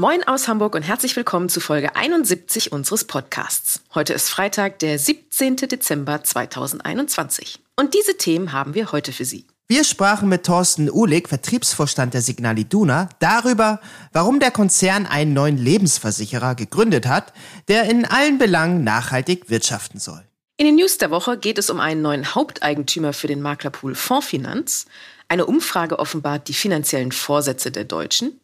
Moin aus Hamburg und herzlich willkommen zu Folge 71 unseres Podcasts. Heute ist Freitag, der 17. Dezember 2021. Und diese Themen haben wir heute für Sie. Wir sprachen mit Thorsten Uhlig, Vertriebsvorstand der Signal Iduna, darüber, warum der Konzern einen neuen Lebensversicherer gegründet hat, der in allen Belangen nachhaltig wirtschaften soll. In den News der Woche geht es um einen neuen Haupteigentümer für den Maklerpool Fondsfinanz. Eine Umfrage offenbart die finanziellen Vorsätze der Deutschen.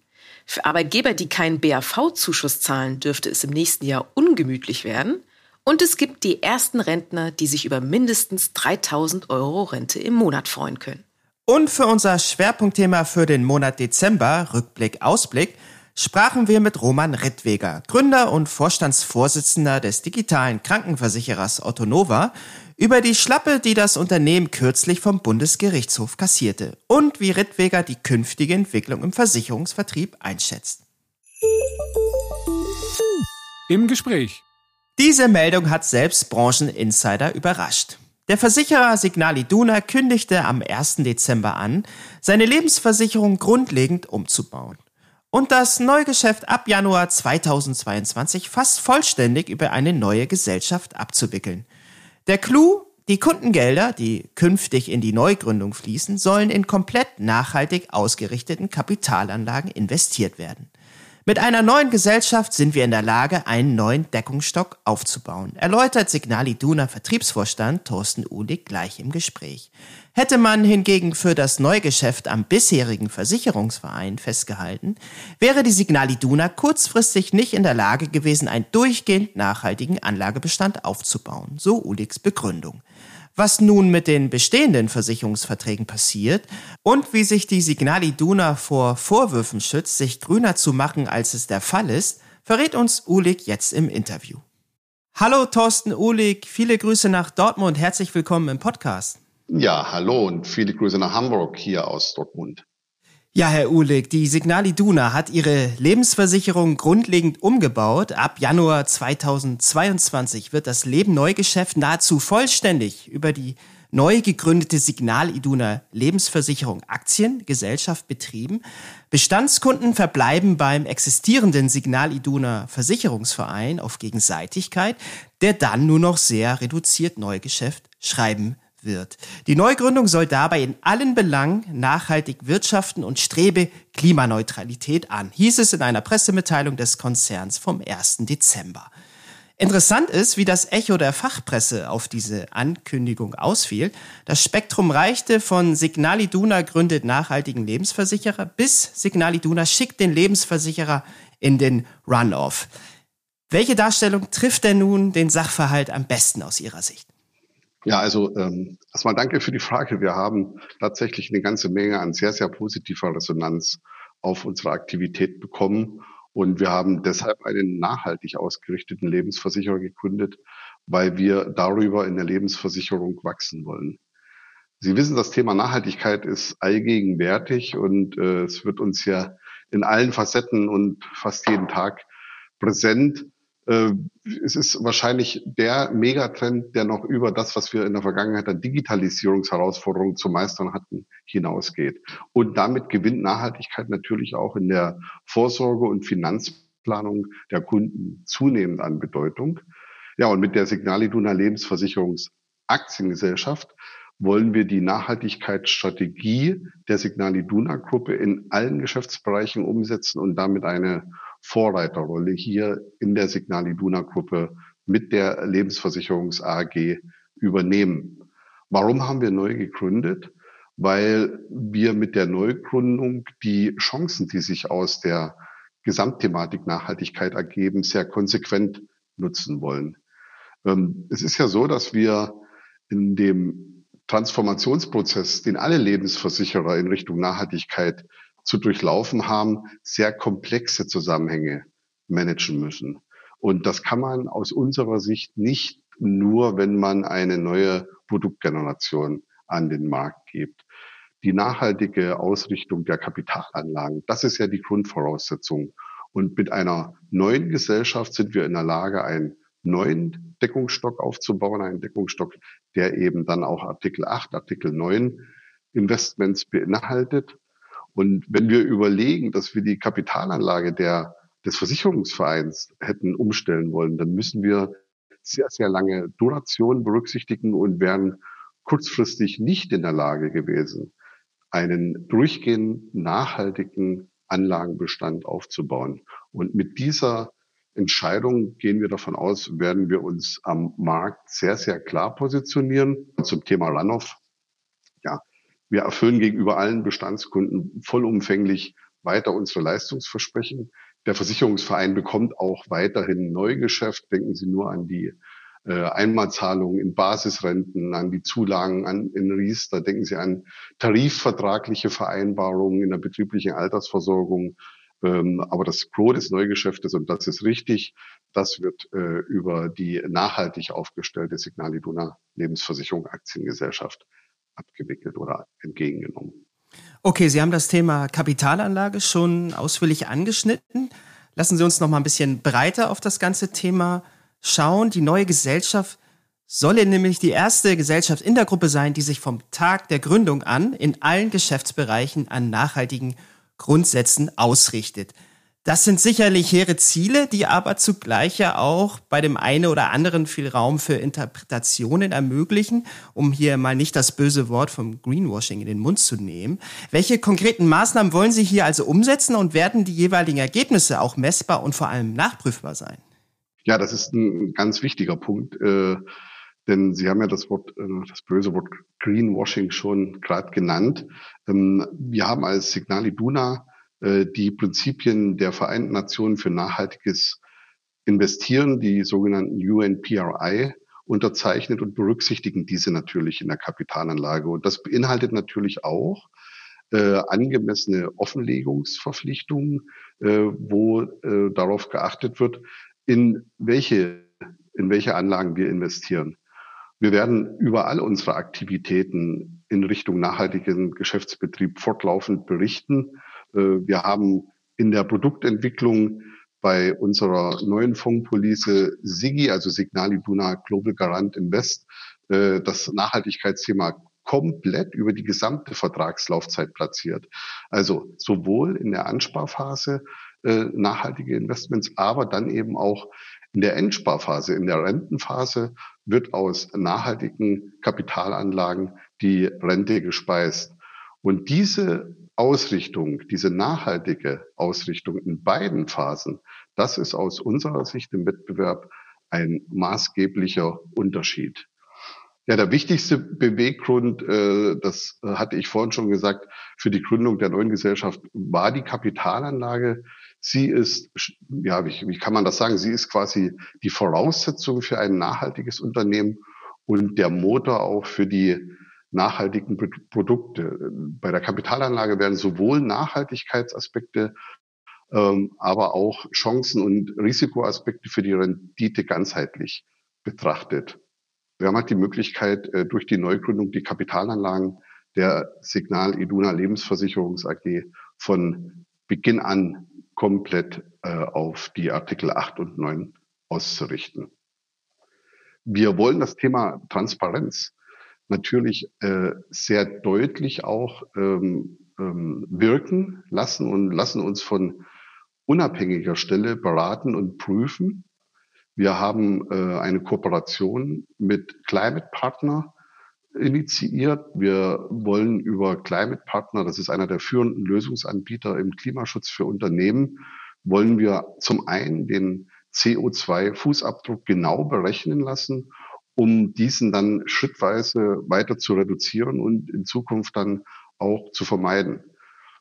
Für Arbeitgeber, die keinen BAV-Zuschuss zahlen, dürfte es im nächsten Jahr ungemütlich werden. Und es gibt die ersten Rentner, die sich über mindestens 3000 Euro Rente im Monat freuen können. Und für unser Schwerpunktthema für den Monat Dezember, Rückblick, Ausblick, sprachen wir mit Roman Rittweger, Gründer und Vorstandsvorsitzender des digitalen Krankenversicherers Otto Nova, über die Schlappe, die das Unternehmen kürzlich vom Bundesgerichtshof kassierte und wie Rittweger die künftige Entwicklung im Versicherungsvertrieb einschätzt. Im Gespräch. Diese Meldung hat selbst Brancheninsider überrascht. Der Versicherer Signal Iduna kündigte am 1. Dezember an, seine Lebensversicherung grundlegend umzubauen und das Neugeschäft ab Januar 2022 fast vollständig über eine neue Gesellschaft abzuwickeln. Der Clou, die Kundengelder, die künftig in die Neugründung fließen, sollen in komplett nachhaltig ausgerichteten Kapitalanlagen investiert werden. Mit einer neuen Gesellschaft sind wir in der Lage, einen neuen Deckungsstock aufzubauen, erläutert Signal Iduna Vertriebsvorstand Thorsten Uhlig gleich im Gespräch. Hätte man hingegen für das Neugeschäft am bisherigen Versicherungsverein festgehalten, wäre die Signal Iduna kurzfristig nicht in der Lage gewesen, einen durchgehend nachhaltigen Anlagebestand aufzubauen, so Uligs Begründung was nun mit den bestehenden Versicherungsverträgen passiert und wie sich die Signal Iduna vor Vorwürfen schützt, sich grüner zu machen, als es der Fall ist, verrät uns Ulig jetzt im Interview. Hallo Thorsten Ulig, viele Grüße nach Dortmund, herzlich willkommen im Podcast. Ja, hallo und viele Grüße nach Hamburg hier aus Dortmund. Ja, Herr Uhlig, die Signal Iduna hat ihre Lebensversicherung grundlegend umgebaut. Ab Januar 2022 wird das Leben Neugeschäft nahezu vollständig über die neu gegründete Signal Iduna Lebensversicherung Aktiengesellschaft betrieben. Bestandskunden verbleiben beim existierenden Signal Iduna Versicherungsverein auf Gegenseitigkeit, der dann nur noch sehr reduziert Neugeschäft schreiben wird. Die Neugründung soll dabei in allen Belangen nachhaltig wirtschaften und strebe Klimaneutralität an, hieß es in einer Pressemitteilung des Konzerns vom 1. Dezember. Interessant ist, wie das Echo der Fachpresse auf diese Ankündigung ausfiel. Das Spektrum reichte von Signal Iduna gründet nachhaltigen Lebensversicherer bis Signal Iduna schickt den Lebensversicherer in den Runoff. Welche Darstellung trifft denn nun den Sachverhalt am besten aus Ihrer Sicht? Ja, also ähm, erstmal danke für die Frage. Wir haben tatsächlich eine ganze Menge an sehr, sehr positiver Resonanz auf unsere Aktivität bekommen. Und wir haben deshalb einen nachhaltig ausgerichteten Lebensversicherer gegründet, weil wir darüber in der Lebensversicherung wachsen wollen. Sie wissen, das Thema Nachhaltigkeit ist allgegenwärtig und äh, es wird uns ja in allen Facetten und fast jeden Tag präsent. Äh, es ist wahrscheinlich der Megatrend, der noch über das, was wir in der Vergangenheit an Digitalisierungsherausforderungen zu meistern hatten, hinausgeht. Und damit gewinnt Nachhaltigkeit natürlich auch in der Vorsorge und Finanzplanung der Kunden zunehmend an Bedeutung. Ja, und mit der Signal Iduna Lebensversicherungsaktiengesellschaft wollen wir die Nachhaltigkeitsstrategie der Signal Iduna Gruppe in allen Geschäftsbereichen umsetzen und damit eine Vorreiterrolle hier in der Signal Iduna Gruppe mit der Lebensversicherungs AG übernehmen. Warum haben wir neu gegründet? Weil wir mit der Neugründung die Chancen, die sich aus der Gesamtthematik Nachhaltigkeit ergeben, sehr konsequent nutzen wollen. Ähm, es ist ja so, dass wir in dem Transformationsprozess, den alle Lebensversicherer in Richtung Nachhaltigkeit zu durchlaufen haben, sehr komplexe Zusammenhänge managen müssen. Und das kann man aus unserer Sicht nicht nur, wenn man eine neue Produktgeneration an den Markt gibt. Die nachhaltige Ausrichtung der Kapitalanlagen, das ist ja die Grundvoraussetzung. Und mit einer neuen Gesellschaft sind wir in der Lage, einen neuen Deckungsstock aufzubauen, einen Deckungsstock, der eben dann auch Artikel 8, Artikel 9 Investments beinhaltet. Und wenn wir überlegen, dass wir die Kapitalanlage der, des Versicherungsvereins hätten umstellen wollen, dann müssen wir sehr, sehr lange Duration berücksichtigen und wären kurzfristig nicht in der Lage gewesen, einen durchgehend nachhaltigen Anlagenbestand aufzubauen. Und mit dieser Entscheidung gehen wir davon aus, werden wir uns am Markt sehr, sehr klar positionieren. Zum Thema Runoff. Wir erfüllen gegenüber allen Bestandskunden vollumfänglich weiter unsere Leistungsversprechen. Der Versicherungsverein bekommt auch weiterhin Neugeschäft. Denken Sie nur an die äh, Einmalzahlungen in Basisrenten, an die Zulagen an, in Riester. Denken Sie an tarifvertragliche Vereinbarungen in der betrieblichen Altersversorgung. Ähm, aber das Gros des Neugeschäftes, und das ist richtig, das wird äh, über die nachhaltig aufgestellte Signal Iduna Lebensversicherung Aktiengesellschaft abgewickelt oder entgegengenommen. Okay, Sie haben das Thema Kapitalanlage schon ausführlich angeschnitten. Lassen Sie uns noch mal ein bisschen breiter auf das ganze Thema schauen. Die neue Gesellschaft solle nämlich die erste Gesellschaft in der Gruppe sein, die sich vom Tag der Gründung an in allen Geschäftsbereichen an nachhaltigen Grundsätzen ausrichtet. Das sind sicherlich hehre Ziele, die aber zugleich ja auch bei dem einen oder anderen viel Raum für Interpretationen ermöglichen, um hier mal nicht das böse Wort vom Greenwashing in den Mund zu nehmen. Welche konkreten Maßnahmen wollen Sie hier also umsetzen und werden die jeweiligen Ergebnisse auch messbar und vor allem nachprüfbar sein? Ja, das ist ein ganz wichtiger Punkt, äh, denn Sie haben ja das Wort, äh, das böse Wort Greenwashing schon gerade genannt. Ähm, wir haben als Signal Iduna die Prinzipien der Vereinten Nationen für nachhaltiges Investieren, die sogenannten UNPRI, unterzeichnet und berücksichtigen diese natürlich in der Kapitalanlage. Und das beinhaltet natürlich auch äh, angemessene Offenlegungsverpflichtungen, äh, wo äh, darauf geachtet wird, in welche, in welche Anlagen wir investieren. Wir werden über all unsere Aktivitäten in Richtung nachhaltigen Geschäftsbetrieb fortlaufend berichten. Äh, wir haben in der Produktentwicklung bei unserer neuen Fondspolice SIGI, also Signal Iduna Global Garant Invest, äh, das Nachhaltigkeitsthema komplett über die gesamte Vertragslaufzeit platziert. Also sowohl in der Ansparphase äh, nachhaltige Investments, aber dann eben auch in der Endsparphase, in der Rentenphase wird aus nachhaltigen Kapitalanlagen die Rente gespeist. Und diese Ausrichtung, diese nachhaltige Ausrichtung in beiden Phasen, das ist aus unserer Sicht im Wettbewerb ein maßgeblicher Unterschied. Ja, der wichtigste Beweggrund, äh, das hatte ich vorhin schon gesagt, für die Gründung der neuen Gesellschaft war die Kapitalanlage. Sie ist, ja, wie, wie kann man das sagen? Sie ist quasi die Voraussetzung für ein nachhaltiges Unternehmen und der Motor auch für die nachhaltigen Produkte. Bei der Kapitalanlage werden sowohl Nachhaltigkeitsaspekte, ähm, aber auch Chancen und Risikoaspekte für die Rendite ganzheitlich betrachtet. Wir haben halt die Möglichkeit, äh, durch die Neugründung die Kapitalanlagen der Signal Iduna Lebensversicherungs AG von Beginn an komplett äh, auf die Artikel 8 und 9 auszurichten. Wir wollen das Thema Transparenz natürlich äh, sehr deutlich auch ähm, ähm, wirken lassen und lassen uns von unabhängiger Stelle beraten und prüfen. Wir haben äh, eine Kooperation mit Climate Partner initiiert. Wir wollen über Climate Partner, das ist einer der führenden Lösungsanbieter im Klimaschutz für Unternehmen, wollen wir zum einen den CO2-Fußabdruck genau berechnen lassen um diesen dann schrittweise weiter zu reduzieren und in Zukunft dann auch zu vermeiden.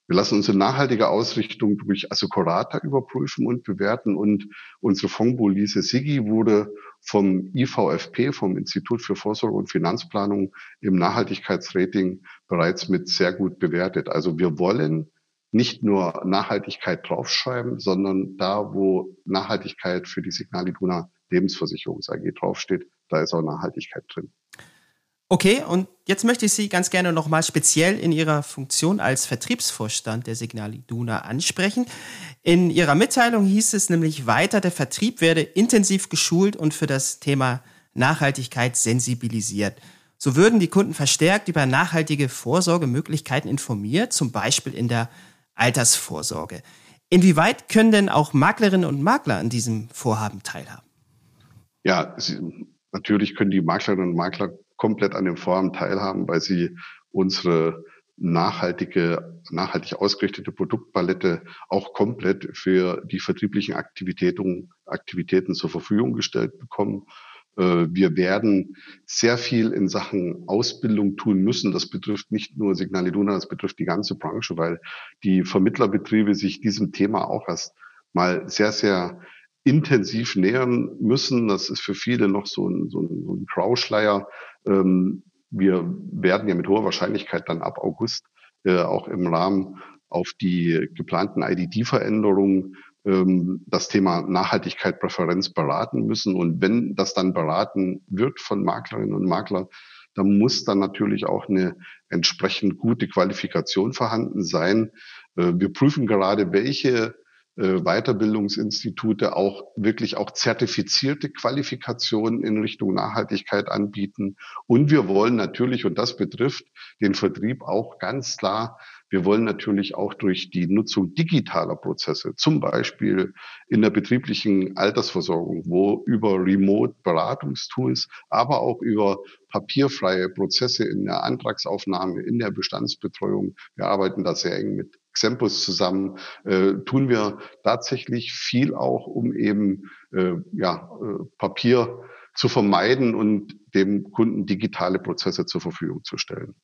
Wir lassen unsere nachhaltige Ausrichtung durch Assecurata überprüfen und bewerten und unsere Fondspolice SIGI wurde vom IVFP, vom Institut für Vorsorge und Finanzplanung im Nachhaltigkeitsrating bereits mit sehr gut bewertet. Also wir wollen nicht nur Nachhaltigkeit draufschreiben, sondern da, wo Nachhaltigkeit für die Signal Lebensversicherungs AG draufsteht, da ist auch Nachhaltigkeit drin. Okay, und jetzt möchte ich Sie ganz gerne nochmal speziell in Ihrer Funktion als Vertriebsvorstand der Signal Iduna ansprechen. In Ihrer Mitteilung hieß es nämlich weiter, der Vertrieb werde intensiv geschult und für das Thema Nachhaltigkeit sensibilisiert. So würden die Kunden verstärkt über nachhaltige Vorsorgemöglichkeiten informiert, zum Beispiel in der Altersvorsorge. Inwieweit können denn auch Maklerinnen und Makler an diesem Vorhaben teilhaben? Ja, sie, natürlich können die Maklerinnen und Makler komplett an dem Vorhaben teilhaben, weil sie unsere nachhaltige, nachhaltig ausgerichtete Produktpalette auch komplett für die vertrieblichen Aktivitäten, Aktivitäten zur Verfügung gestellt bekommen. Äh, wir werden sehr viel in Sachen Ausbildung tun müssen. Das betrifft nicht nur Signal Iduna, das betrifft die ganze Branche, weil die Vermittlerbetriebe sich diesem Thema auch erst mal sehr, sehr intensiv nähern müssen. Das ist für viele noch so ein, so ein, so ein Grauschleier. Ähm, wir werden ja mit hoher Wahrscheinlichkeit dann ab August äh, auch im Rahmen auf die geplanten IDD-Veränderungen ähm, das Thema Nachhaltigkeit Präferenz beraten müssen. Und wenn das dann beraten wird von Maklerinnen und Maklern, dann muss dann natürlich auch eine entsprechend gute Qualifikation vorhanden sein. Äh, wir prüfen gerade, welche äh, Weiterbildungsinstitute auch wirklich auch zertifizierte Qualifikationen in Richtung Nachhaltigkeit anbieten. Und wir wollen natürlich, und das betrifft den Vertrieb auch ganz klar, wir wollen natürlich auch durch die Nutzung digitaler Prozesse, zum Beispiel in der betrieblichen Altersversorgung, wo über Remote-Beratungstools, aber auch über papierfreie Prozesse in der Antragsaufnahme, in der Bestandsbetreuung, wir arbeiten da sehr eng mit Xempus zusammen, äh, tun wir tatsächlich viel auch, um eben äh, ja, äh, Papier zu vermeiden und dem Kunden digitale Prozesse zur Verfügung zu stellen.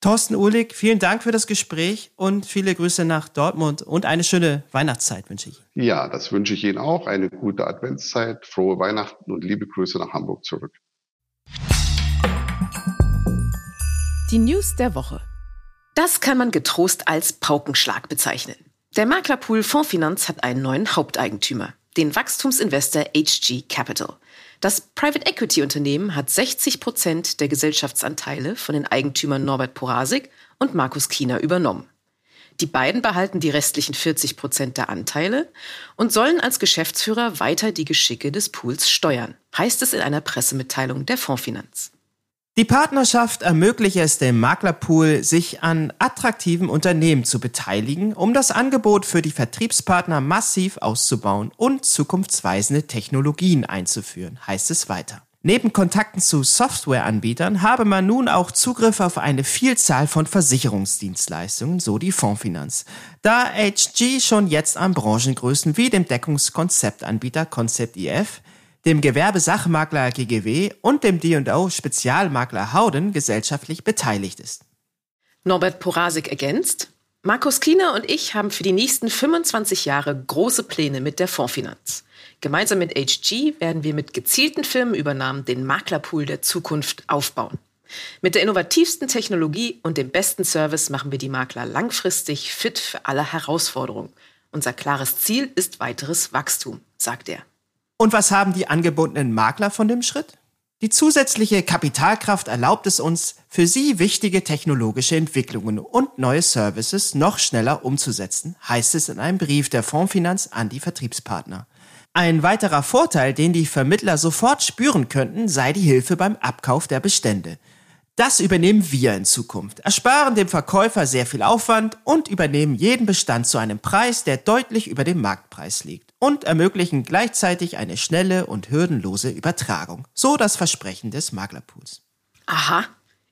Thorsten Uhlig, vielen Dank für das Gespräch und viele Grüße nach Dortmund und eine schöne Weihnachtszeit wünsche ich. Ja, das wünsche ich Ihnen auch. Eine gute Adventszeit, frohe Weihnachten und liebe Grüße nach Hamburg zurück. Die News der Woche. Das kann man getrost als Paukenschlag bezeichnen. Der Maklerpool Fondsfinanz hat einen neuen Haupteigentümer, den Wachstumsinvestor HG Capital. Das Private Equity Unternehmen hat 60 Prozent der Gesellschaftsanteile von den Eigentümern Norbert Porasik und Markus Kiener übernommen. Die beiden behalten die restlichen 40 Prozent der Anteile und sollen als Geschäftsführer weiter die Geschicke des Pools steuern, heißt es in einer Pressemitteilung der Fondsfinanz. Die Partnerschaft ermögliche es dem Maklerpool, sich an attraktiven Unternehmen zu beteiligen, um das Angebot für die Vertriebspartner massiv auszubauen und zukunftsweisende Technologien einzuführen, heißt es weiter. Neben Kontakten zu Softwareanbietern habe man nun auch Zugriff auf eine Vielzahl von Versicherungsdienstleistungen, so die Fondsfinanz. Da HG schon jetzt an Branchengrößen wie dem Deckungskonzeptanbieter Concept IF dem Gewerbesachmakler GGW und dem D&O Spezialmakler Hauden gesellschaftlich beteiligt ist. Norbert Porasik ergänzt, Markus Kiener und ich haben für die nächsten 25 Jahre große Pläne mit der Fondsfinanz. Gemeinsam mit HG werden wir mit gezielten Firmenübernahmen den Maklerpool der Zukunft aufbauen. Mit der innovativsten Technologie und dem besten Service machen wir die Makler langfristig fit für alle Herausforderungen. Unser klares Ziel ist weiteres Wachstum, sagt er. Und was haben die angebotenen Makler von dem Schritt? Die zusätzliche Kapitalkraft erlaubt es uns, für sie wichtige technologische Entwicklungen und neue Services noch schneller umzusetzen, heißt es in einem Brief der Fondsfinanz an die Vertriebspartner. Ein weiterer Vorteil, den die Vermittler sofort spüren könnten, sei die Hilfe beim Abkauf der Bestände. Das übernehmen wir in Zukunft, ersparen dem Verkäufer sehr viel Aufwand und übernehmen jeden Bestand zu einem Preis, der deutlich über dem Marktpreis liegt und ermöglichen gleichzeitig eine schnelle und hürdenlose Übertragung. So das Versprechen des Maklerpools. Aha,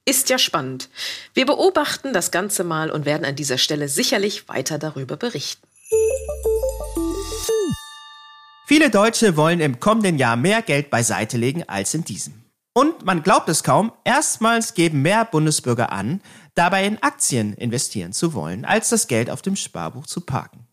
ist ja spannend. Wir beobachten das Ganze mal und werden an dieser Stelle sicherlich weiter darüber berichten. Viele Deutsche wollen im kommenden Jahr mehr Geld beiseite legen als in diesem. Und man glaubt es kaum, erstmals geben mehr Bundesbürger an, dabei in Aktien investieren zu wollen, als das Geld auf dem Sparbuch zu parken.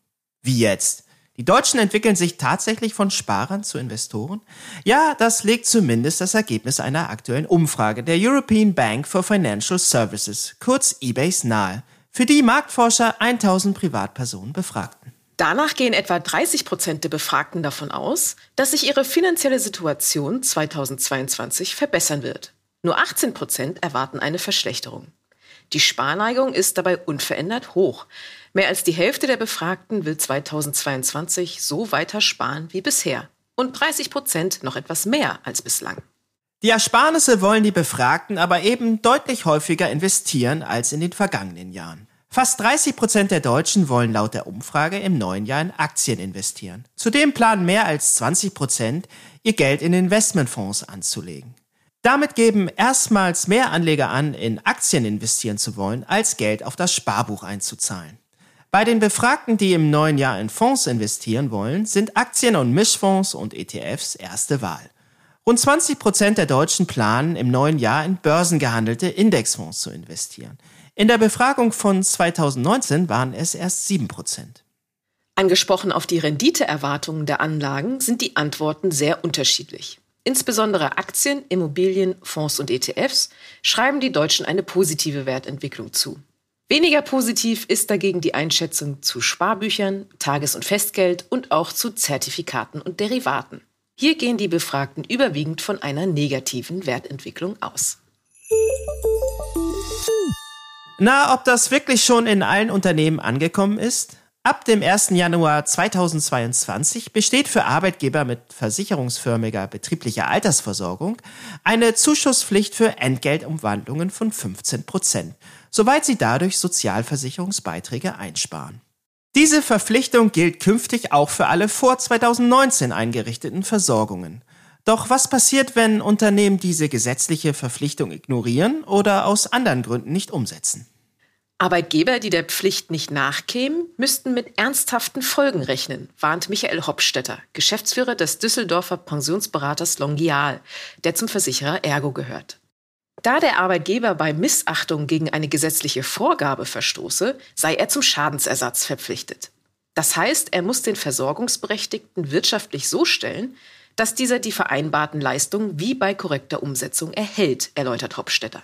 Wie jetzt? Die Deutschen entwickeln sich tatsächlich von Sparern zu Investoren? Ja, das legt zumindest das Ergebnis einer aktuellen Umfrage der European Bank for Financial Services, kurz eBays, nahe, für die Marktforscher 1000 Privatpersonen befragten. Danach gehen etwa 30 Prozent der Befragten davon aus, dass sich ihre finanzielle Situation 2022 verbessern wird. Nur 18 Prozent erwarten eine Verschlechterung. Die Sparneigung ist dabei unverändert hoch. Mehr als die Hälfte der Befragten will 2022 so weiter sparen wie bisher. Und 30 Prozent noch etwas mehr als bislang. Die Ersparnisse wollen die Befragten aber eben deutlich häufiger investieren als in den vergangenen Jahren. Fast 30 Prozent der Deutschen wollen laut der Umfrage im neuen Jahr in Aktien investieren. Zudem planen mehr als 20 Prozent, ihr Geld in Investmentfonds anzulegen. Damit geben erstmals mehr Anleger an, in Aktien investieren zu wollen, als Geld auf das Sparbuch einzuzahlen. Bei den Befragten, die im neuen Jahr in Fonds investieren wollen, sind Aktien und Mischfonds und ETFs erste Wahl. Rund 20 Prozent der Deutschen planen im neuen Jahr in börsengehandelte Indexfonds zu investieren. In der Befragung von 2019 waren es erst 7 Prozent. Angesprochen auf die Renditeerwartungen der Anlagen sind die Antworten sehr unterschiedlich. Insbesondere Aktien, Immobilien, Fonds und ETFs schreiben die Deutschen eine positive Wertentwicklung zu. Weniger positiv ist dagegen die Einschätzung zu Sparbüchern, Tages- und Festgeld und auch zu Zertifikaten und Derivaten. Hier gehen die Befragten überwiegend von einer negativen Wertentwicklung aus. Na, ob das wirklich schon in allen Unternehmen angekommen ist? Ab dem 1. Januar 2022 besteht für Arbeitgeber mit versicherungsförmiger betrieblicher Altersversorgung eine Zuschusspflicht für Entgeltumwandlungen von 15 Prozent, soweit sie dadurch Sozialversicherungsbeiträge einsparen. Diese Verpflichtung gilt künftig auch für alle vor 2019 eingerichteten Versorgungen. Doch was passiert, wenn Unternehmen diese gesetzliche Verpflichtung ignorieren oder aus anderen Gründen nicht umsetzen? Arbeitgeber, die der Pflicht nicht nachkämen, müssten mit ernsthaften Folgen rechnen, warnt Michael Hopstetter, Geschäftsführer des Düsseldorfer Pensionsberaters Longial, der zum Versicherer Ergo gehört. Da der Arbeitgeber bei Missachtung gegen eine gesetzliche Vorgabe verstoße, sei er zum Schadensersatz verpflichtet. Das heißt, er muss den Versorgungsberechtigten wirtschaftlich so stellen, dass dieser die vereinbarten Leistungen wie bei korrekter Umsetzung erhält, erläutert Hopstetter.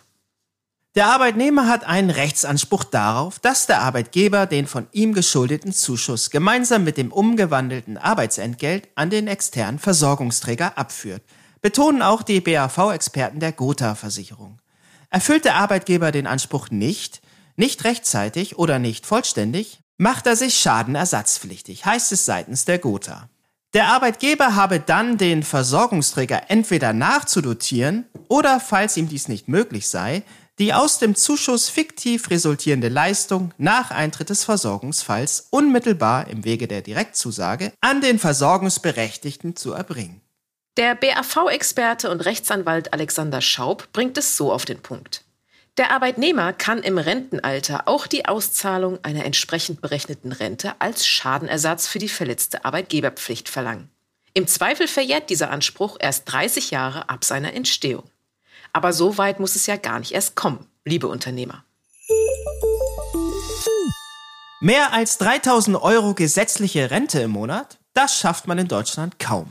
Der Arbeitnehmer hat einen Rechtsanspruch darauf, dass der Arbeitgeber den von ihm geschuldeten Zuschuss gemeinsam mit dem umgewandelten Arbeitsentgelt an den externen Versorgungsträger abführt, betonen auch die BAV-Experten der Gotha-Versicherung. Erfüllt der Arbeitgeber den Anspruch nicht, nicht rechtzeitig oder nicht vollständig, macht er sich schadenersatzpflichtig, heißt es seitens der Gotha. Der Arbeitgeber habe dann den Versorgungsträger entweder nachzudotieren oder, falls ihm dies nicht möglich sei, die aus dem Zuschuss fiktiv resultierende Leistung nach Eintritt des Versorgungsfalls unmittelbar im Wege der Direktzusage an den Versorgungsberechtigten zu erbringen. Der BAV-Experte und Rechtsanwalt Alexander Schaub bringt es so auf den Punkt. Der Arbeitnehmer kann im Rentenalter auch die Auszahlung einer entsprechend berechneten Rente als Schadenersatz für die verletzte Arbeitgeberpflicht verlangen. Im Zweifel verjährt dieser Anspruch erst 30 Jahre ab seiner Entstehung. Aber so weit muss es ja gar nicht erst kommen, liebe Unternehmer. Mehr als 3000 Euro gesetzliche Rente im Monat? Das schafft man in Deutschland kaum.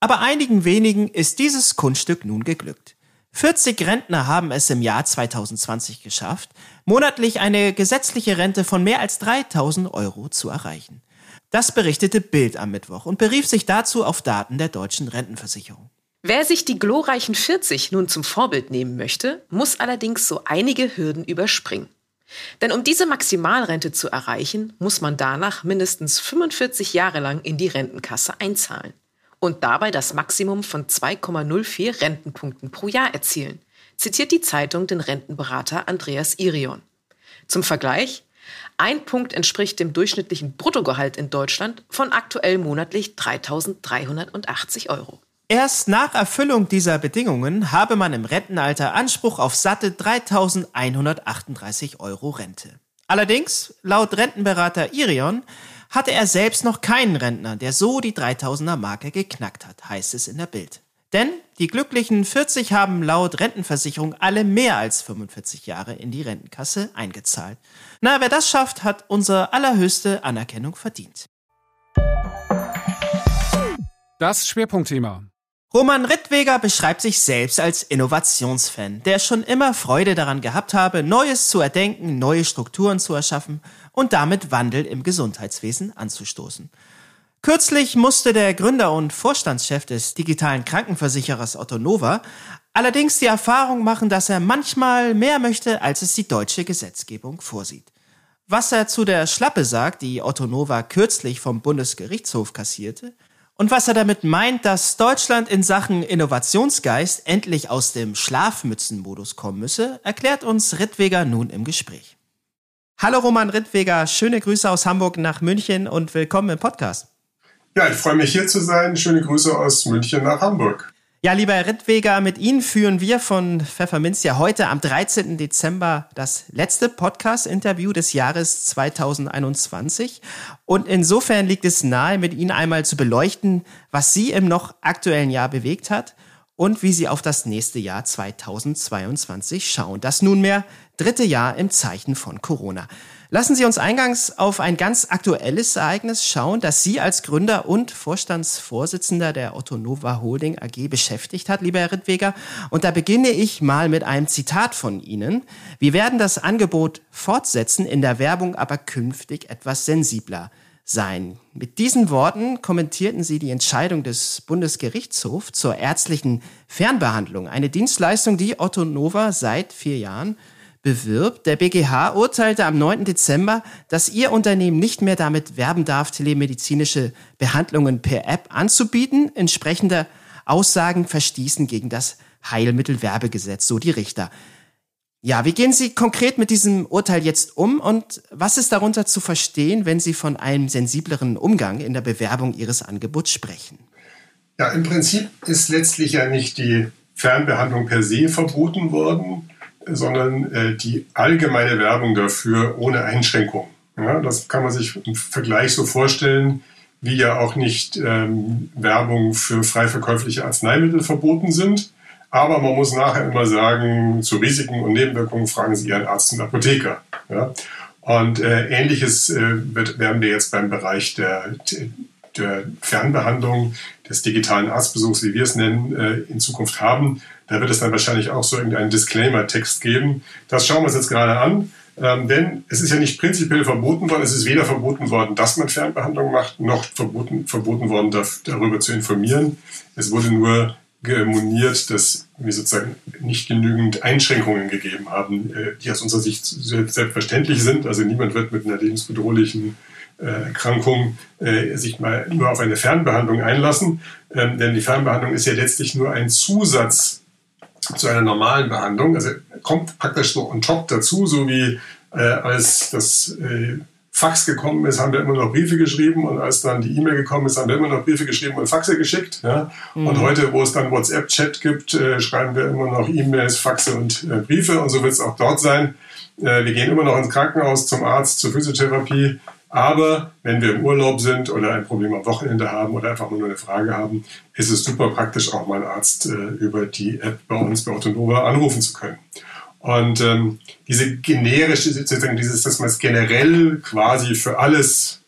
Aber einigen wenigen ist dieses Kunststück nun geglückt. 40 Rentner haben es im Jahr 2020 geschafft, monatlich eine gesetzliche Rente von mehr als 3000 Euro zu erreichen. Das berichtete Bild am Mittwoch und berief sich dazu auf Daten der deutschen Rentenversicherung. Wer sich die glorreichen 40 nun zum Vorbild nehmen möchte, muss allerdings so einige Hürden überspringen. Denn um diese Maximalrente zu erreichen, muss man danach mindestens 45 Jahre lang in die Rentenkasse einzahlen und dabei das Maximum von 2,04 Rentenpunkten pro Jahr erzielen, zitiert die Zeitung den Rentenberater Andreas Irion. Zum Vergleich, ein Punkt entspricht dem durchschnittlichen Bruttogehalt in Deutschland von aktuell monatlich 3.380 Euro. Erst nach Erfüllung dieser Bedingungen habe man im Rentenalter Anspruch auf satte 3.138 Euro Rente. Allerdings, laut Rentenberater Irion, hatte er selbst noch keinen Rentner, der so die 3000er Marke geknackt hat, heißt es in der Bild. Denn die glücklichen 40 haben laut Rentenversicherung alle mehr als 45 Jahre in die Rentenkasse eingezahlt. Na, wer das schafft, hat unsere allerhöchste Anerkennung verdient. Das Schwerpunktthema. Roman Rittweger beschreibt sich selbst als Innovationsfan, der schon immer Freude daran gehabt habe, Neues zu erdenken, neue Strukturen zu erschaffen und damit Wandel im Gesundheitswesen anzustoßen. Kürzlich musste der Gründer und Vorstandschef des digitalen Krankenversicherers Otto Nova allerdings die Erfahrung machen, dass er manchmal mehr möchte, als es die deutsche Gesetzgebung vorsieht. Was er zu der Schlappe sagt, die Otto Nova kürzlich vom Bundesgerichtshof kassierte, und was er damit meint, dass Deutschland in Sachen Innovationsgeist endlich aus dem Schlafmützenmodus kommen müsse, erklärt uns Rittweger nun im Gespräch. Hallo Roman Rittweger, schöne Grüße aus Hamburg nach München und willkommen im Podcast. Ja, ich freue mich hier zu sein. Schöne Grüße aus München nach Hamburg. Ja, lieber Herr Rittweger, mit Ihnen führen wir von Pfefferminz ja heute am 13. Dezember das letzte Podcast-Interview des Jahres 2021. Und insofern liegt es nahe, mit Ihnen einmal zu beleuchten, was Sie im noch aktuellen Jahr bewegt hat und wie Sie auf das nächste Jahr 2022 schauen. Das nunmehr dritte Jahr im Zeichen von Corona. Lassen Sie uns eingangs auf ein ganz aktuelles Ereignis schauen, das Sie als Gründer und Vorstandsvorsitzender der Otto Nova Holding AG beschäftigt hat, lieber Herr Rittweger. Und da beginne ich mal mit einem Zitat von Ihnen. Wir werden das Angebot fortsetzen, in der Werbung aber künftig etwas sensibler sein. Mit diesen Worten kommentierten sie die Entscheidung des Bundesgerichtshofs zur ärztlichen Fernbehandlung, eine Dienstleistung, die Otto Nova seit vier Jahren bewirbt. Der BGH urteilte am 9. Dezember, dass ihr Unternehmen nicht mehr damit werben darf, telemedizinische Behandlungen per App anzubieten. Entsprechende Aussagen verstießen gegen das Heilmittelwerbegesetz, so die Richter. Ja, wie gehen Sie konkret mit diesem Urteil jetzt um und was ist darunter zu verstehen, wenn Sie von einem sensibleren Umgang in der Bewerbung Ihres Angebots sprechen? Ja, im Prinzip ist letztlich ja nicht die Fernbehandlung per se verboten worden, sondern äh, die allgemeine Werbung dafür ohne Einschränkung. Ja, das kann man sich im Vergleich so vorstellen, wie ja auch nicht ähm, Werbung für frei verkäufliche Arzneimittel verboten sind. Aber man muss nachher immer sagen, zu Risiken und Nebenwirkungen fragen Sie Ihren Arzt und Apotheker. Ja? Und äh, ähnliches äh, wird, werden wir jetzt beim Bereich der, der Fernbehandlung, des digitalen Arztbesuchs, wie wir es nennen, äh, in Zukunft haben. Da wird es dann wahrscheinlich auch so irgendeinen Disclaimer-Text geben. Das schauen wir uns jetzt gerade an. Ähm, denn es ist ja nicht prinzipiell verboten worden, es ist weder verboten worden, dass man Fernbehandlung macht, noch verboten, verboten worden, darüber zu informieren. Es wurde nur moniert, dass wir sozusagen nicht genügend Einschränkungen gegeben haben, äh, die aus unserer Sicht selbstverständlich sind. Also niemand wird mit einer lebensbedrohlichen äh, Erkrankung äh, sich mal nur auf eine Fernbehandlung einlassen, ähm, denn die Fernbehandlung ist ja letztlich nur ein Zusatz zu einer normalen Behandlung. Also kommt praktisch so on top dazu, so wie äh, als das äh, Fax gekommen ist, haben wir immer noch Briefe geschrieben und als dann die E-Mail gekommen ist, haben wir immer noch Briefe geschrieben und Faxe geschickt. Ja? Mhm. Und heute, wo es dann WhatsApp-Chat gibt, äh, schreiben wir immer noch E-Mails, Faxe und äh, Briefe und so wird es auch dort sein. Äh, wir gehen immer noch ins Krankenhaus, zum Arzt, zur Physiotherapie. Aber wenn wir im Urlaub sind oder ein Problem am Wochenende haben oder einfach nur eine Frage haben, ist es super praktisch, auch mal einen Arzt äh, über die App bei uns bei Autonova anrufen zu können. Und ähm, diese generische, sozusagen dieses, dass man es generell quasi für alles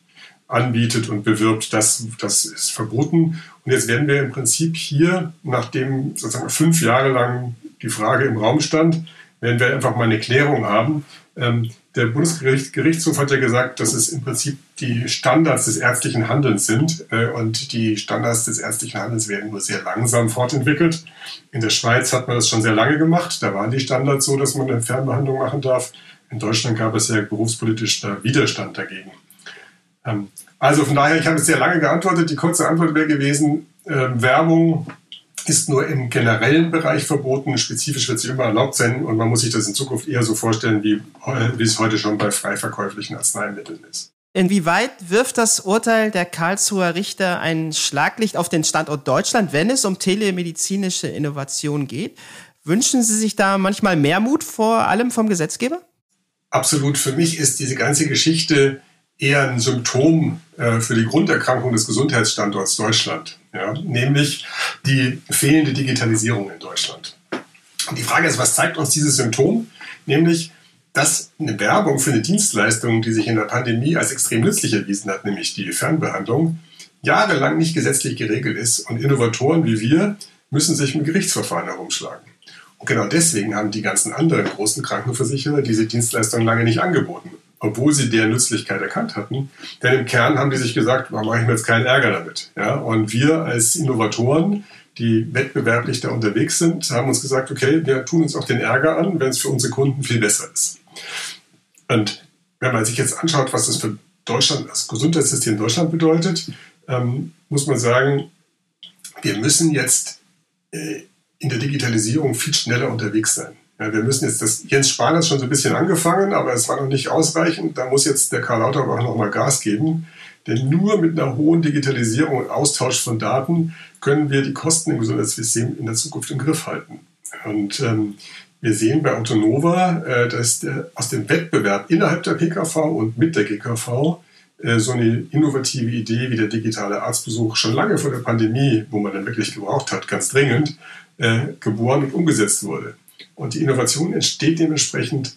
anbietet und bewirbt, das, das ist verboten. Und jetzt werden wir im Prinzip hier, nachdem sozusagen fünf Jahre lang die Frage im Raum stand, werden wir einfach mal eine Klärung haben. Ähm, der Bundesgerichtshof hat ja gesagt, dass es im Prinzip die Standards des ärztlichen Handelns sind äh, und die Standards des ärztlichen Handelns werden nur sehr langsam fortentwickelt. In der Schweiz hat man das schon sehr lange gemacht. Da waren die Standards so, dass man eine Fernbehandlung machen darf. In Deutschland gab es ja berufspolitisch Widerstand dagegen. Ähm, also von daher, ich habe es sehr lange geantwortet. Die kurze Antwort wäre gewesen, äh, Werbung ist nur im generellen Bereich verboten. Spezifisch wird sie immer erlaubt sein und man muss sich das in Zukunft eher so vorstellen, wie, wie es heute schon bei frei verkäuflichen Arzneimitteln ist. Inwieweit wirft das Urteil der Karlsruher Richter ein Schlaglicht auf den Standort Deutschland, wenn es um telemedizinische Innovation geht? Wünschen Sie sich da manchmal mehr Mut, vor allem vom Gesetzgeber? Absolut. Für mich ist diese ganze Geschichte eher ein Symptom äh, für die Grunderkrankung des Gesundheitsstandorts Deutschland, ja, nämlich die fehlende Digitalisierung in Deutschland. Und die Frage ist, was zeigt uns dieses Symptom? Nämlich, dass eine Werbung für eine Dienstleistung, die sich in der Pandemie als extrem nützlich erwiesen hat, nämlich die Fernbehandlung, jahrelang nicht gesetzlich geregelt ist und Innovatoren wie wir müssen sich mit Gerichtsverfahren herumschlagen. Und genau deswegen haben die ganzen anderen großen Krankenversicherer diese Dienstleistung lange nicht angeboten, obwohl sie deren Nützlichkeit erkannt hatten. Denn im Kern haben die sich gesagt, warum mache ich mir jetzt keinen Ärger damit? Ja, und wir als Innovatoren, die wettbewerblich da unterwegs sind, haben uns gesagt, okay, wir tun uns auch den Ärger an, wenn es für unsere Kunden viel besser ist. Und wenn man sich jetzt anschaut, was das für Deutschland, das Gesundheitssystem Deutschland bedeutet, ähm, muss man sagen, wir müssen jetzt äh, in der Digitalisierung viel schneller unterwegs sein. Ja, wir müssen jetzt, das Jens Spahn hat schon so ein bisschen angefangen, aber es war noch nicht ausreichend. Da muss jetzt der Karl Lauterbach noch mal Gas geben. Denn nur mit einer hohen Digitalisierung und Austausch von Daten können wir die Kosten im Gesundheitssystem in der Zukunft im Griff halten. Und ähm, wir sehen bei Autonova, äh, dass der, aus dem Wettbewerb innerhalb der PKV und mit der GKV äh, so eine innovative Idee wie der digitale Arztbesuch schon lange vor der Pandemie, wo man dann wirklich gebraucht hat, ganz dringend, äh, geboren und umgesetzt wurde. Und die Innovation entsteht dementsprechend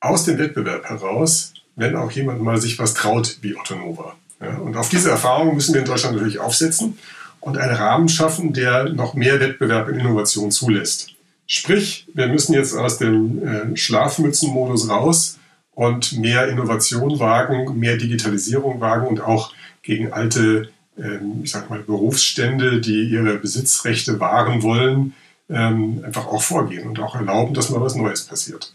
aus dem Wettbewerb heraus, wenn auch jemand mal sich was traut wie Autonova. Ja, und auf diese Erfahrung müssen wir in Deutschland natürlich aufsetzen und einen Rahmen schaffen, der noch mehr Wettbewerb und Innovation zulässt. Sprich, wir müssen jetzt aus dem äh, Schlafmützenmodus raus und mehr Innovation wagen, mehr Digitalisierung wagen und auch gegen alte, ähm, ich sag mal, Berufsstände, die ihre Besitzrechte wahren wollen, ähm, einfach auch vorgehen und auch erlauben, dass mal was Neues passiert.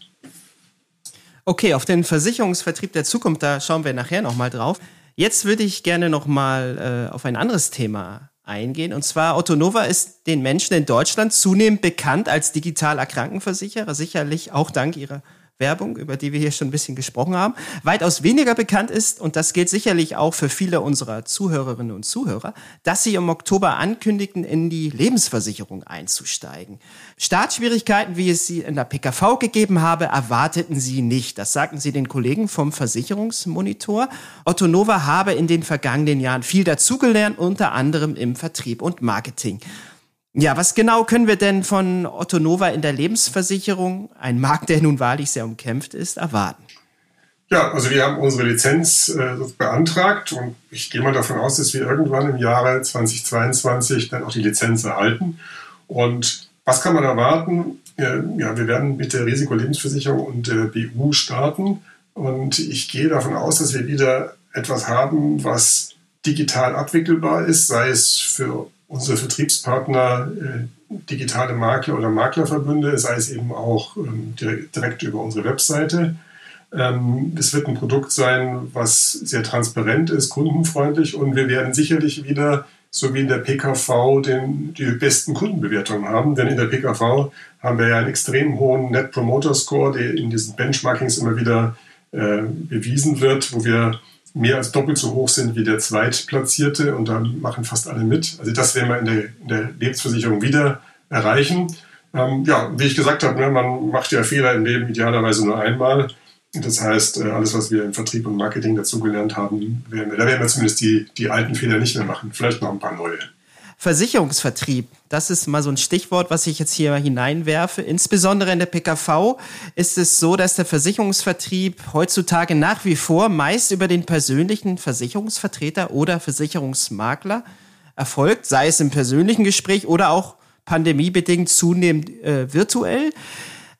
Okay, auf den Versicherungsvertrieb der Zukunft, da schauen wir nachher nochmal drauf. Jetzt würde ich gerne nochmal äh, auf ein anderes Thema eingehen. Und zwar Autonova ist den Menschen in Deutschland zunehmend bekannt als digitaler Krankenversicherer, sicherlich auch dank ihrer Werbung, über die wir hier schon ein bisschen gesprochen haben, weitaus weniger bekannt ist, und das gilt sicherlich auch für viele unserer Zuhörerinnen und Zuhörer, dass sie im Oktober ankündigten, in die Lebensversicherung einzusteigen. Startschwierigkeiten, wie es sie in der PKV gegeben habe, erwarteten sie nicht. Das sagten sie den Kollegen vom Versicherungsmonitor. Otto Nova habe in den vergangenen Jahren viel dazugelernt, unter anderem im Vertrieb und Marketing. Ja, was genau können wir denn von Otto Nova in der Lebensversicherung, ein Markt, der nun wahrlich sehr umkämpft ist, erwarten? Ja, also wir haben unsere Lizenz äh, beantragt und ich gehe mal davon aus, dass wir irgendwann im Jahre 2022 dann auch die Lizenz erhalten. Und was kann man erwarten? Ja, wir werden mit der Risikolebensversicherung und der BU starten und ich gehe davon aus, dass wir wieder etwas haben, was digital abwickelbar ist, sei es für unsere Vertriebspartner, äh, digitale Makler oder Maklerverbünde, sei es eben auch ähm, direkt, über unsere Webseite. Ähm, es wird ein Produkt sein, was sehr transparent ist, kundenfreundlich und wir werden sicherlich wieder, so wie in der PKV, den, die besten Kundenbewertungen haben. Denn in der PKV haben wir ja einen extrem hohen Net Promoter Score, der in diesen Benchmarkings immer wieder äh, bewiesen wird, wo wir mehr als doppelt so hoch sind wie der Zweitplatzierte und dann machen fast alle mit. Also das werden wir in der, in der Lebensversicherung wieder erreichen. Ähm, ja, wie ich gesagt habe, ne, man macht ja Fehler im Leben idealerweise nur einmal. Das heißt, äh, alles, was wir im Vertrieb und Marketing dazugelernt haben, werden wir, da werden wir zumindest die, die alten Fehler nicht mehr machen. Vielleicht noch ein paar neue. Versicherungsvertrieb, das ist mal so ein Stichwort, was ich jetzt hier hineinwerfe. Insbesondere in der PKV ist es so, dass der Versicherungsvertrieb heutzutage nach wie vor meist über den persönlichen Versicherungsvertreter oder Versicherungsmakler erfolgt, sei es im persönlichen Gespräch oder auch pandemiebedingt zunehmend äh, virtuell.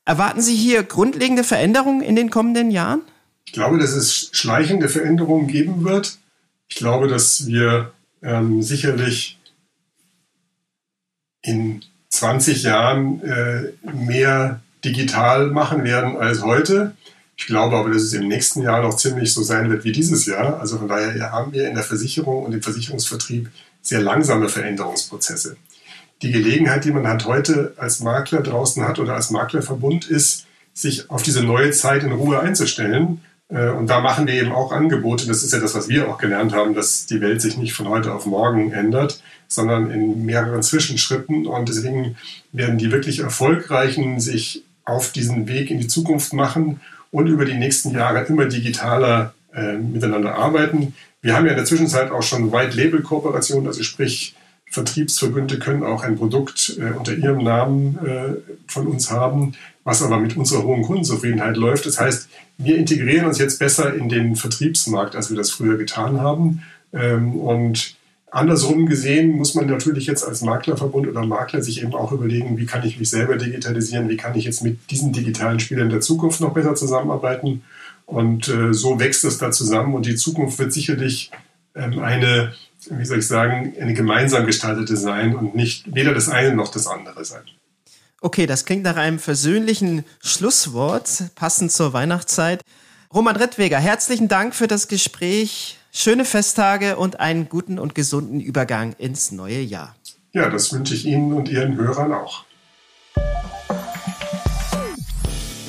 Erwarten Sie hier grundlegende Veränderungen in den kommenden Jahren? Ich glaube, dass es schleichende Veränderungen geben wird. Ich glaube, dass wir ähm, sicherlich in 20 Jahren äh, mehr digital machen werden als heute. Ich glaube aber, dass es im nächsten Jahr noch ziemlich so sein wird wie dieses Jahr. Also von daher haben wir in der Versicherung und im Versicherungsvertrieb sehr langsame Veränderungsprozesse. Die Gelegenheit, die man halt heute als Makler draußen hat oder als Maklerverbund ist, sich auf diese neue Zeit in Ruhe einzustellen. Äh, und da machen wir eben auch Angebote. Das ist ja das, was wir auch gelernt haben, dass die Welt sich nicht von heute auf morgen ändert, sondern in mehreren Zwischenschritten. Und deswegen werden die wirklich Erfolgreichen sich auf diesen Weg in die Zukunft machen und über die nächsten Jahre immer digitaler äh, miteinander arbeiten. Wir haben ja in der Zwischenzeit auch schon White-Label-Kooperationen, also sprich Vertriebsverbünde können auch ein Produkt äh, unter ihrem Namen äh, von uns haben, was aber mit unserer hohen Kundenzufriedenheit läuft. Das heißt, wir integrieren uns jetzt besser in den Vertriebsmarkt, als wir das früher getan haben. Ähm, und Andersrum gesehen muss man natürlich jetzt als Maklerverbund oder Makler sich eben auch überlegen, wie kann ich mich selber digitalisieren, wie kann ich jetzt mit diesen digitalen Spielern der Zukunft noch besser zusammenarbeiten. Und äh, so wächst es da zusammen und die Zukunft wird sicherlich ähm, eine, wie soll ich sagen, eine gemeinsam gestaltete sein und nicht weder das eine noch das andere sein. Okay, das klingt nach einem versöhnlichen Schlusswort, passend zur Weihnachtszeit. Roman Rittweger, herzlichen Dank für das Gespräch. Schöne Festtage und einen guten und gesunden Übergang ins neue Jahr. Ja, das wünsche ich Ihnen und Ihren Hörern auch.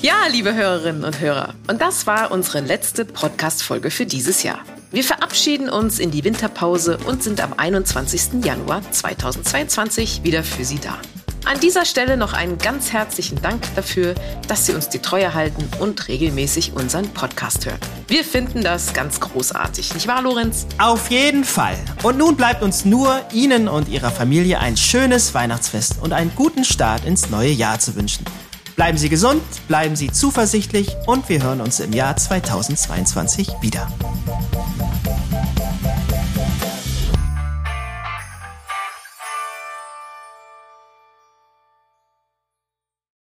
Ja, liebe Hörerinnen und Hörer, und das war unsere letzte Podcast-Folge für dieses Jahr. Wir verabschieden uns in die Winterpause und sind am 21. Januar 2022 wieder für Sie da. An dieser Stelle noch einen ganz herzlichen Dank dafür, dass Sie uns die Treue halten und regelmäßig unseren Podcast hören. Wir finden das ganz großartig, nicht wahr, Lorenz? Auf jeden Fall. Und nun bleibt uns nur, Ihnen und Ihrer Familie ein schönes Weihnachtsfest und einen guten Start ins neue Jahr zu wünschen. Bleiben Sie gesund, bleiben Sie zuversichtlich und wir hören uns im Jahr 2022 wieder.